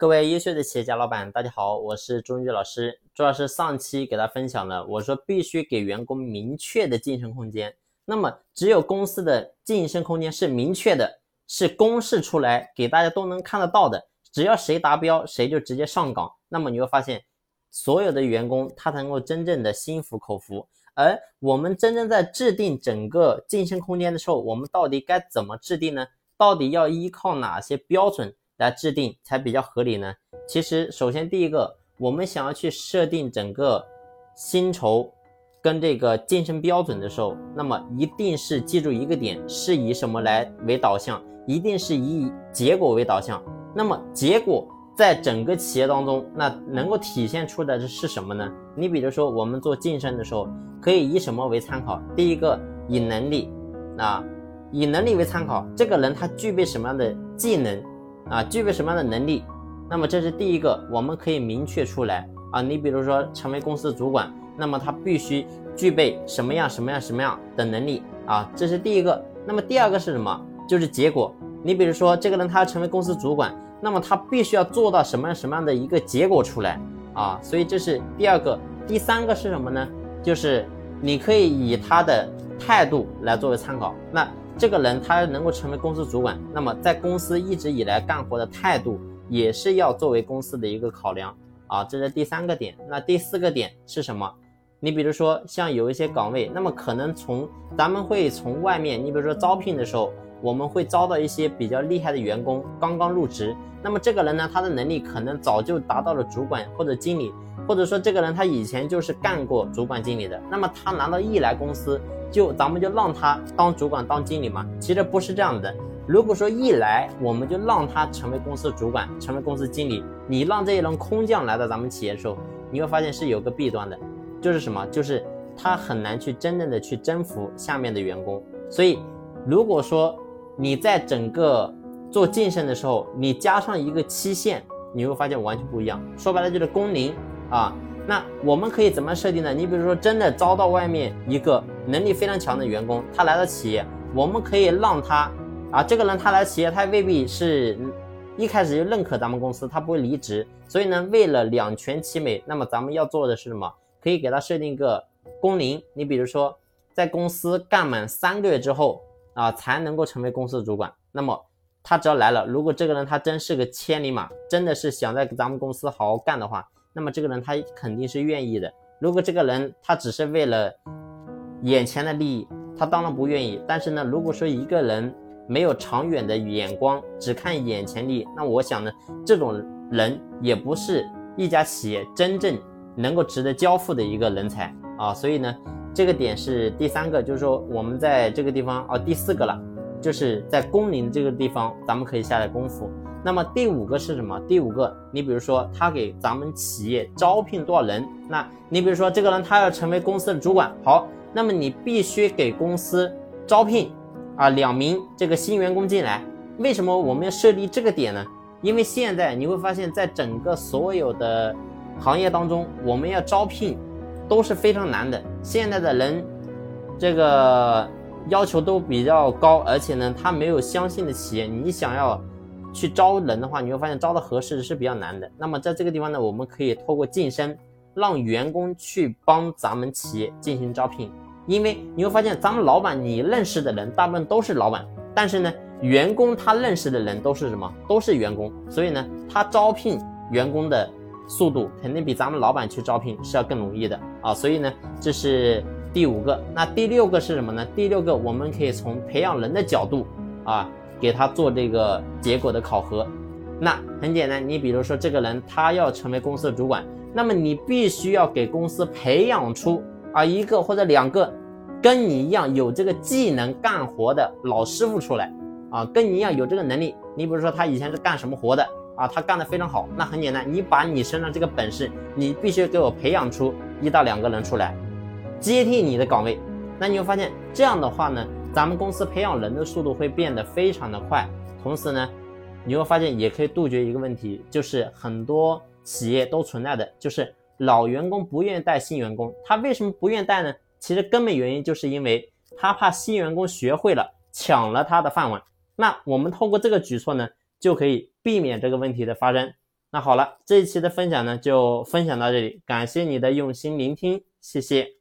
各位优秀的企业家老板，大家好，我是朱文俊老师。朱老师上期给大家分享了，我说必须给员工明确的晋升空间。那么，只有公司的晋升空间是明确的，是公示出来给大家都能看得到的。只要谁达标，谁就直接上岗。那么你会发现，所有的员工他才能够真正的心服口服。而我们真正在制定整个晋升空间的时候，我们到底该怎么制定呢？到底要依靠哪些标准？来制定才比较合理呢？其实，首先第一个，我们想要去设定整个薪酬跟这个晋升标准的时候，那么一定是记住一个点，是以什么来为导向？一定是以结果为导向。那么结果在整个企业当中，那能够体现出的是什么呢？你比如说，我们做晋升的时候，可以以什么为参考？第一个，以能力啊，以能力为参考，这个人他具备什么样的技能？啊，具备什么样的能力？那么这是第一个，我们可以明确出来啊。你比如说成为公司主管，那么他必须具备什么样什么样什么样的能力啊？这是第一个。那么第二个是什么？就是结果。你比如说这个人他要成为公司主管，那么他必须要做到什么样什么样的一个结果出来啊？所以这是第二个。第三个是什么呢？就是你可以以他的态度来作为参考。那这个人他能够成为公司主管，那么在公司一直以来干活的态度也是要作为公司的一个考量啊，这是第三个点。那第四个点是什么？你比如说像有一些岗位，那么可能从咱们会从外面，你比如说招聘的时候。我们会招到一些比较厉害的员工，刚刚入职。那么这个人呢，他的能力可能早就达到了主管或者经理，或者说这个人他以前就是干过主管经理的。那么他难道一来公司就咱们就让他当主管当经理吗？其实不是这样的。如果说一来我们就让他成为公司主管，成为公司经理，你让这一轮空降来到咱们企业的时候，你会发现是有个弊端的，就是什么？就是他很难去真正的去征服下面的员工。所以如果说，你在整个做晋升的时候，你加上一个期限，你会发现完全不一样。说白了就是工龄啊。那我们可以怎么设定呢？你比如说，真的招到外面一个能力非常强的员工，他来到企业，我们可以让他啊，这个人他来企业，他未必是一开始就认可咱们公司，他不会离职。所以呢，为了两全其美，那么咱们要做的是什么？可以给他设定一个工龄。你比如说，在公司干满三个月之后。啊，才能够成为公司的主管。那么他只要来了，如果这个人他真是个千里马，真的是想在咱们公司好好干的话，那么这个人他肯定是愿意的。如果这个人他只是为了眼前的利益，他当然不愿意。但是呢，如果说一个人没有长远的眼光，只看眼前利益，那我想呢，这种人也不是一家企业真正能够值得交付的一个人才啊。所以呢。这个点是第三个，就是说我们在这个地方哦，第四个了，就是在工龄这个地方，咱们可以下点功夫。那么第五个是什么？第五个，你比如说他给咱们企业招聘多少人？那你比如说这个人他要成为公司的主管，好，那么你必须给公司招聘啊两名这个新员工进来。为什么我们要设立这个点呢？因为现在你会发现在整个所有的行业当中，我们要招聘。都是非常难的。现在的人，这个要求都比较高，而且呢，他没有相信的企业，你想要去招人的话，你会发现招的合适的是比较难的。那么在这个地方呢，我们可以透过晋升，让员工去帮咱们企业进行招聘。因为你会发现，咱们老板你认识的人大部分都是老板，但是呢，员工他认识的人都是什么？都是员工。所以呢，他招聘员工的。速度肯定比咱们老板去招聘是要更容易的啊，所以呢，这是第五个。那第六个是什么呢？第六个我们可以从培养人的角度啊，给他做这个结果的考核。那很简单，你比如说这个人他要成为公司的主管，那么你必须要给公司培养出啊一个或者两个跟你一样有这个技能干活的老师傅出来啊，跟你一样有这个能力。你比如说他以前是干什么活的？啊，他干得非常好，那很简单，你把你身上这个本事，你必须给我培养出一到两个人出来，接替你的岗位。那你会发现，这样的话呢，咱们公司培养人的速度会变得非常的快。同时呢，你会发现也可以杜绝一个问题，就是很多企业都存在的，就是老员工不愿意带新员工。他为什么不愿意带呢？其实根本原因就是因为他怕新员工学会了抢了他的饭碗。那我们通过这个举措呢？就可以避免这个问题的发生那好了，这一期的分享呢就分享到这里，感谢你的用心聆听，谢谢。